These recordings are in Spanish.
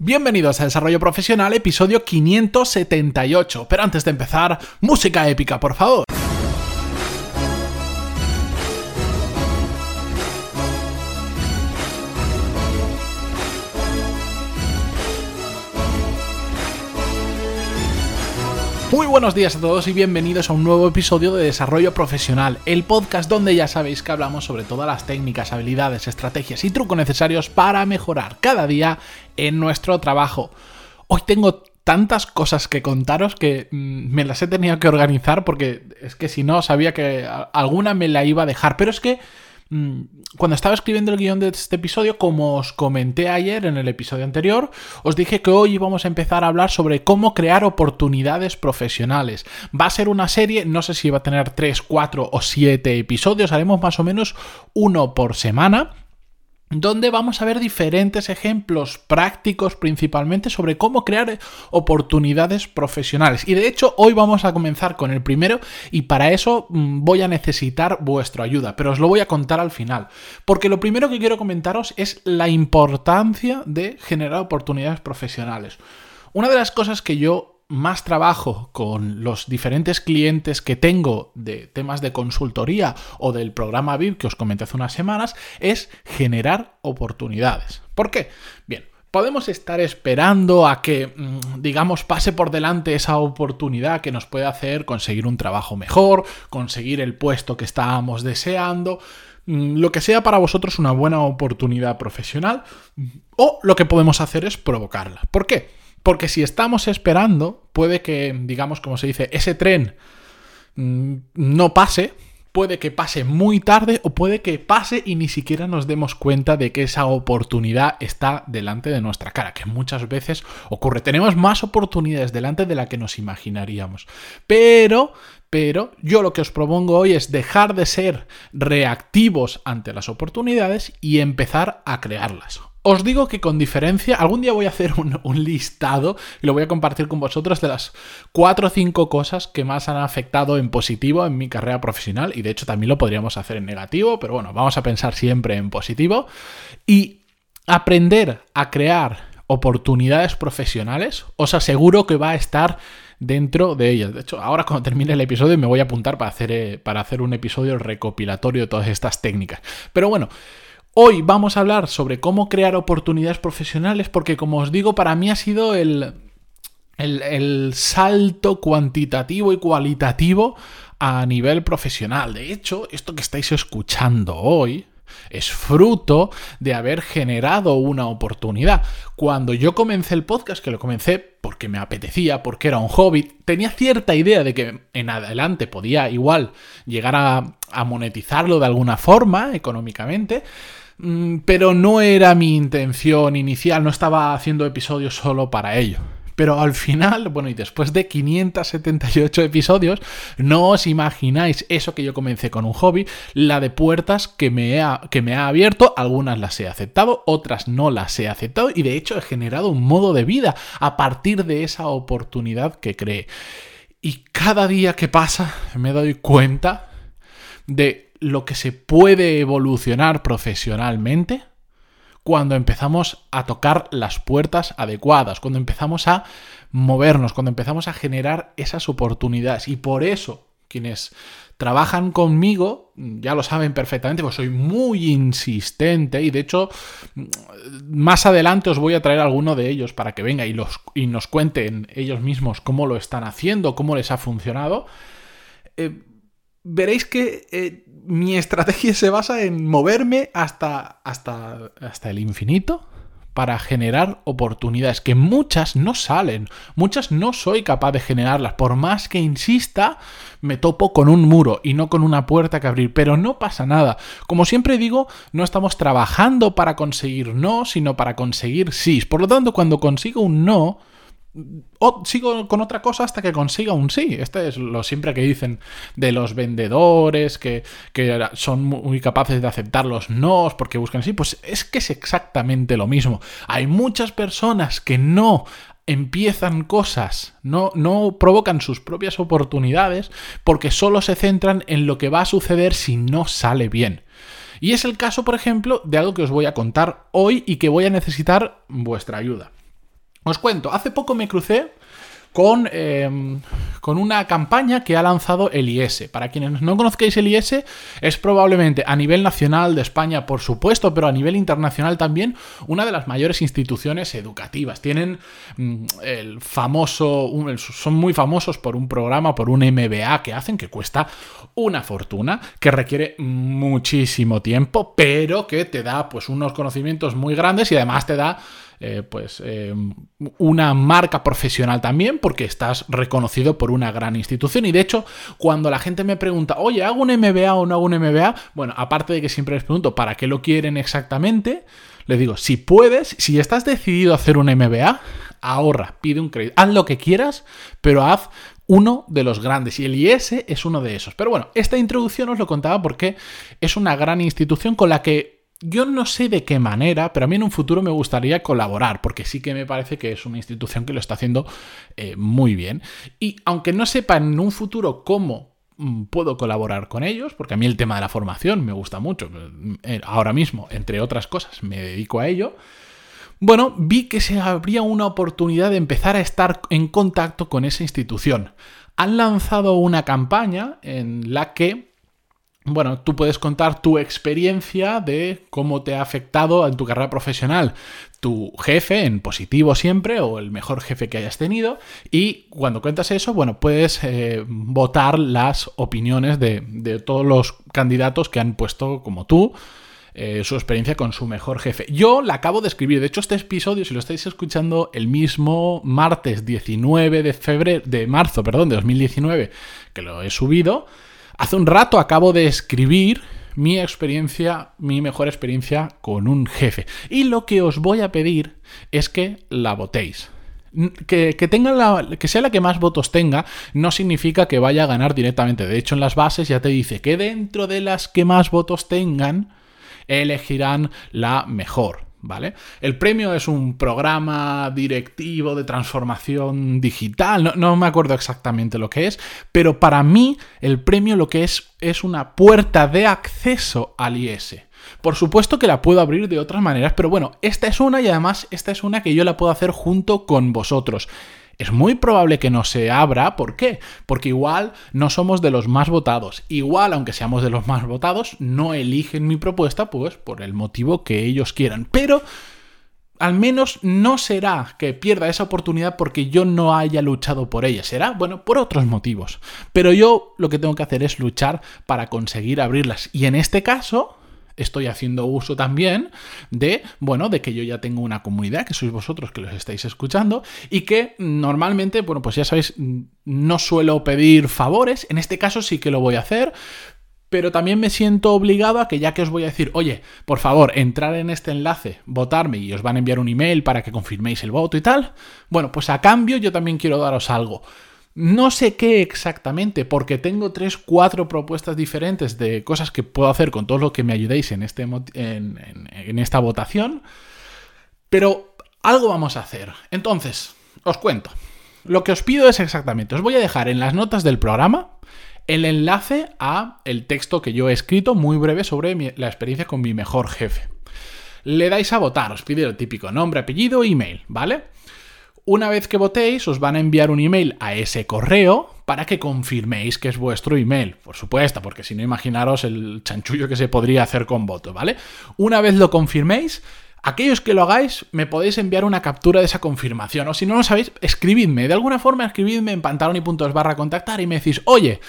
Bienvenidos a Desarrollo Profesional, episodio 578. Pero antes de empezar, música épica, por favor. Muy buenos días a todos y bienvenidos a un nuevo episodio de Desarrollo Profesional, el podcast donde ya sabéis que hablamos sobre todas las técnicas, habilidades, estrategias y trucos necesarios para mejorar cada día en nuestro trabajo. Hoy tengo tantas cosas que contaros que mm, me las he tenido que organizar porque es que si no sabía que alguna me la iba a dejar, pero es que cuando estaba escribiendo el guion de este episodio, como os comenté ayer en el episodio anterior, os dije que hoy íbamos a empezar a hablar sobre cómo crear oportunidades profesionales. Va a ser una serie, no sé si va a tener 3, 4 o 7 episodios, haremos más o menos uno por semana donde vamos a ver diferentes ejemplos prácticos principalmente sobre cómo crear oportunidades profesionales. Y de hecho hoy vamos a comenzar con el primero y para eso mm, voy a necesitar vuestra ayuda, pero os lo voy a contar al final. Porque lo primero que quiero comentaros es la importancia de generar oportunidades profesionales. Una de las cosas que yo más trabajo con los diferentes clientes que tengo de temas de consultoría o del programa VIP que os comenté hace unas semanas es generar oportunidades. ¿Por qué? Bien, podemos estar esperando a que, mm, digamos, pase por delante esa oportunidad que nos puede hacer conseguir un trabajo mejor, conseguir el puesto que estábamos deseando, mm, lo que sea para vosotros una buena oportunidad profesional, o lo que podemos hacer es provocarla. ¿Por qué? Porque si estamos esperando, puede que, digamos, como se dice, ese tren mm, no pase, puede que pase muy tarde o puede que pase y ni siquiera nos demos cuenta de que esa oportunidad está delante de nuestra cara, que muchas veces ocurre. Tenemos más oportunidades delante de la que nos imaginaríamos. Pero, pero yo lo que os propongo hoy es dejar de ser reactivos ante las oportunidades y empezar a crearlas. Os digo que con diferencia, algún día voy a hacer un, listado y lo voy a compartir con vosotros de las cuatro o cinco cosas que más han afectado en positivo en mi carrera profesional y de hecho también lo podríamos hacer en negativo, pero bueno, vamos a pensar siempre en positivo y aprender a crear oportunidades profesionales, os aseguro que va a estar dentro de ellas. De hecho, ahora cuando termine el episodio me voy a apuntar para hacer, eh, para hacer un episodio recopilatorio de todas estas técnicas. Pero bueno, Hoy vamos a hablar sobre cómo crear oportunidades profesionales porque como os digo, para mí ha sido el, el, salto cuantitativo y cualitativo a nivel profesional. De hecho, esto que estáis escuchando hoy es fruto de haber generado una oportunidad. Cuando yo comencé el podcast, que lo comencé porque me apetecía, porque era un hobby, tenía cierta idea de que en adelante podía igual llegar a, a monetizarlo de alguna forma económicamente. Mm, pero no era mi intención inicial, no estaba haciendo episodios solo para ello. Pero al final, bueno, y después de 578 episodios, no os imagináis eso que yo comencé con un hobby, la de puertas que me, ha, que me ha abierto, algunas las he aceptado, otras no las he aceptado y de hecho he generado un modo de vida a partir de esa oportunidad que creé. Y cada día que pasa me doy cuenta de lo que se puede evolucionar profesionalmente cuando empezamos a tocar las puertas adecuadas, cuando empezamos a movernos, cuando empezamos a generar esas oportunidades. Y por eso quienes trabajan conmigo ya lo saben perfectamente, pues soy muy insistente y de hecho más adelante os voy a traer alguno de ellos para que venga y, los, y nos cuenten ellos mismos cómo lo están haciendo, cómo les ha funcionado. Eh, veréis que eh, mi estrategia se basa en moverme hasta, hasta, hasta el infinito para generar oportunidades que muchas no salen, muchas no soy capaz de generarlas, por más que insista, me topo con un muro y no con una puerta que abrir, pero no pasa nada. Como siempre digo, no estamos trabajando para conseguir no, sino para conseguir sí. Por lo tanto, cuando consigo un no, o sigo con otra cosa hasta que consiga un sí. Este es lo siempre que dicen de los vendedores, que, son muy capaces de aceptar los no porque buscan sí. Pues es que es exactamente lo mismo. Hay muchas personas que no empiezan cosas, no, no provocan sus propias oportunidades porque solo se centran en lo que va a suceder si no sale bien. Y es el caso, por ejemplo, de algo que os voy a contar hoy y que voy a necesitar vuestra ayuda. Os cuento, hace poco me crucé con, em, con una campaña que ha lanzado el IS. Para quienes no conozcáis el IS, es probablemente a nivel nacional de España, por supuesto, pero a nivel internacional también, una de las mayores instituciones educativas. Tienen mm, el famoso, son muy famosos por un programa, por un MBA que hacen que cuesta una fortuna, que requiere muchísimo tiempo, pero que te da pues unos conocimientos muy grandes y además te da eh, pues eh, una marca profesional también porque estás reconocido por una gran institución. Y de hecho cuando la gente me pregunta oye hago un MBA o no hago un MBA bueno aparte de que siempre les pregunto para qué lo quieren exactamente le digo si puedes si estás decidido a hacer un MBA ahorra pide un crédito haz lo que quieras pero haz uno de los grandes y el IS es uno de esos. Pero bueno, esta introducción os lo contaba porque es una gran institución con la que yo no sé de qué manera, pero a mí en un futuro me gustaría colaborar, porque sí que me parece que es una institución que lo está haciendo eh, muy bien. Y aunque no sepa en un futuro cómo mm, puedo colaborar con ellos, porque a mí el tema de la formación me gusta mucho, eh, ahora mismo, entre otras cosas, me dedico a ello. Bueno, vi que se abría una oportunidad de empezar a estar en contacto con esa institución. Han lanzado una campaña en la que bueno, tú puedes contar tu experiencia de cómo te ha afectado en tu carrera profesional tu jefe, en positivo siempre, o el mejor jefe que hayas tenido. Y cuando cuentas eso, bueno, puedes eh, votar las opiniones de, todos los candidatos que han puesto como tú. Eh, su experiencia con su mejor jefe. Yo la acabo de escribir. De hecho, este episodio, si lo estáis escuchando el mismo martes 19 de febrero, de marzo, perdón, de 2019, que lo he subido, Hace un rato acabo de escribir mi experiencia, mi mejor experiencia con un jefe. Y lo que os voy a pedir es que la votéis. Que, la, que sea la que más votos tenga no significa que vaya a ganar directamente. De hecho, en las bases ya te dice que dentro de las que más votos tengan, elegirán la mejor. ¿Vale? El premio es un programa directivo de transformación digital, no, me acuerdo exactamente lo que es, pero para mí el premio lo que es es una puerta de acceso al IS. Por supuesto que la puedo abrir de otras maneras, pero bueno, esta es una y además esta es una que yo la puedo hacer junto con vosotros es muy probable que no se abra. ¿Por qué? Porque igual no somos de los más votados. Igual, aunque seamos de los más votados, no eligen mi propuesta, pues por el motivo que ellos quieran. Pero al menos no será que pierda esa oportunidad porque yo no haya luchado por ella. Será, bueno, por otros motivos. Pero yo lo que tengo que hacer es luchar para conseguir abrirlas. Y en este caso, estoy haciendo uso también de, bueno, de que yo ya tengo una comunidad, que sois vosotros que los estáis escuchando, y que normalmente, bueno, pues ya sabéis, no suelo pedir favores, en este caso sí que lo voy a hacer, pero también me siento obligado a que ya que os voy a decir, oye, por favor, entrar en este enlace, votarme y os van a enviar un email para que confirméis el voto y tal, bueno, pues a cambio yo también quiero daros algo. No sé qué exactamente, porque tengo tres, cuatro propuestas diferentes de cosas que puedo hacer con todo lo que me ayudéis en, este, en, esta votación, pero algo vamos a hacer. Entonces, os cuento. Lo que os pido es exactamente, os voy a dejar en las notas del programa el enlace a el texto que yo he escrito muy breve sobre la experiencia con mi mejor jefe. Le dais a votar, os pide el típico nombre, apellido, email, ¿vale? Una vez que votéis, os van a enviar un email a ese correo para que confirméis que es vuestro email. Por supuesto, porque si no, imaginaros el chanchullo que se podría hacer con voto, ¿vale? Una vez lo confirméis, Aquellos que lo hagáis, me podéis enviar una captura de esa confirmación. O si no lo sabéis, escribidme. De alguna forma, escribidme en pantalón y puntos barra contactar y me decís, oye,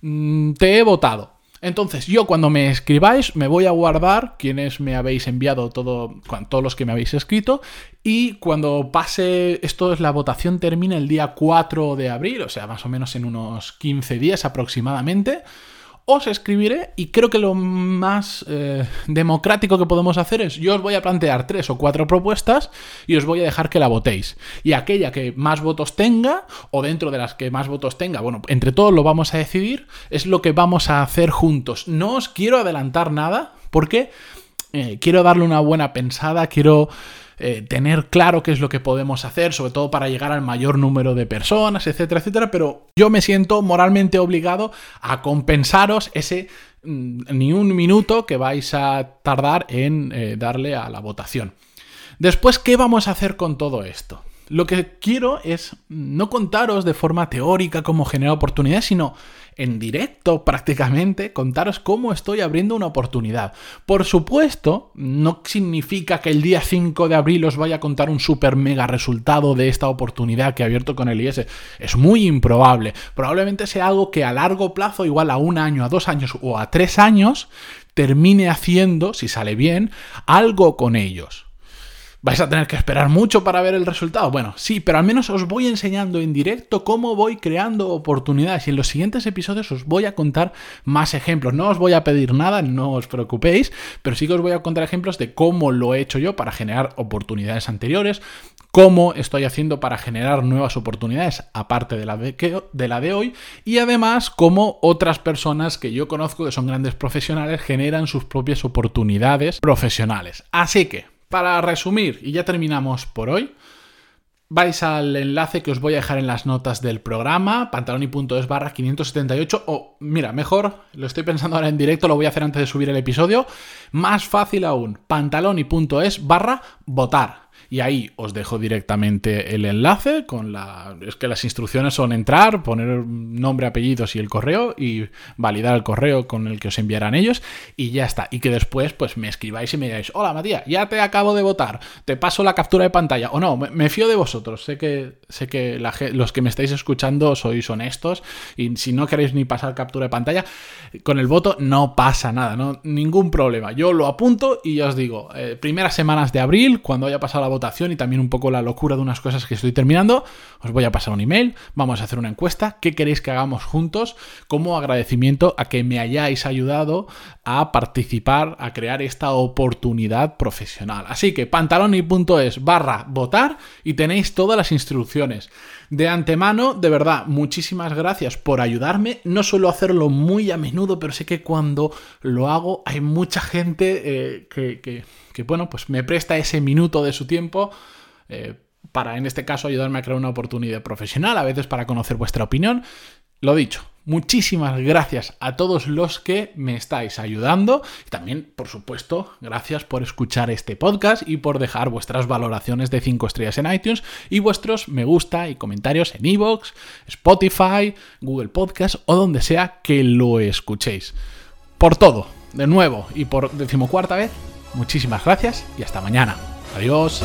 mm, te he votado. Entonces, yo cuando me escribáis, me voy a guardar quienes me habéis enviado todo, todos los que me habéis escrito. Y cuando pase, esto es la votación, termina el día 4 de abril, o sea, más o menos en unos 15 días aproximadamente os escribiré y creo que lo más eh, democrático que podemos hacer es yo os voy a plantear tres o cuatro propuestas y os voy a dejar que la votéis. Y aquella que más votos tenga o dentro de las que más votos tenga, bueno, entre todos lo vamos a decidir, es lo que vamos a hacer juntos. No os quiero adelantar nada porque eh, quiero darle una buena pensada, quiero... Eh, tener claro qué es lo que podemos hacer, sobre todo para llegar al mayor número de personas, etcétera, etcétera, pero yo me siento moralmente obligado a compensaros ese mm, ni un minuto que vais a tardar en eh, darle a la votación. Después, ¿qué vamos a hacer con todo esto? Lo que quiero es no contaros de forma teórica cómo generar oportunidades, sino en directo prácticamente contaros cómo estoy abriendo una oportunidad. Por supuesto, no significa que el día 5 de abril os vaya a contar un super mega resultado de esta oportunidad que he abierto con el IS. Es muy improbable. Probablemente sea algo que a largo plazo, igual a un año, a dos años o a tres años, termine haciendo, si sale bien, algo con ellos. ¿Vais a tener que esperar mucho para ver el resultado? Bueno, sí, pero al menos os voy enseñando en directo cómo voy creando oportunidades y en los siguientes episodios os voy a contar más ejemplos. No os voy a pedir nada, no os preocupéis, pero sí que os voy a contar ejemplos de cómo lo he hecho yo para generar oportunidades anteriores, cómo estoy haciendo para generar nuevas oportunidades aparte de la de, de la de hoy y además cómo otras personas que yo conozco que son grandes profesionales generan sus propias oportunidades profesionales. Así que para resumir, y ya terminamos por hoy, vais al enlace que os voy a dejar en las notas del programa, pantaloni.es barra 578, o mira, mejor, lo estoy pensando ahora en directo, lo voy a hacer antes de subir el episodio, más fácil aún, pantaloni.es barra votar y ahí os dejo directamente el enlace con la... Es que las instrucciones son entrar, poner nombre, apellidos y el correo y validar el correo con el que os enviarán ellos y ya está. Y que después pues me escribáis y me digáis, hola Matías, ya te acabo de votar, te paso la captura de pantalla o no, me, fío de vosotros, sé que, sé que los que me estáis escuchando sois honestos y si no queréis ni pasar captura de pantalla, con el voto no pasa nada, no ningún problema. Yo lo apunto y ya os digo, eh, primeras semanas de abril, cuando haya pasado la votación y también un poco la locura de unas cosas que estoy terminando, os voy a pasar un email, vamos a hacer una encuesta, qué queréis que hagamos juntos como agradecimiento a que me hayáis ayudado a participar, a crear esta oportunidad profesional. Así que pantaloni.es barra votar y tenéis todas las instrucciones. De antemano, de verdad, muchísimas gracias por ayudarme. No suelo hacerlo muy a menudo, pero sé que cuando lo hago hay mucha gente eh, que que bueno, pues me presta ese minuto de su tiempo eh, para, en este caso, ayudarme a crear una oportunidad profesional, a veces para conocer vuestra opinión. Lo dicho, muchísimas gracias a todos los que me estáis ayudando y también, por supuesto, gracias por escuchar este podcast y por dejar vuestras valoraciones de 5 estrellas en iTunes y vuestros me gusta y comentarios en iVoox, Spotify, Google Podcast o donde sea que lo escuchéis. Por todo, de nuevo y por decimocuarta vez, Muchísimas gracias y hasta mañana. Adiós.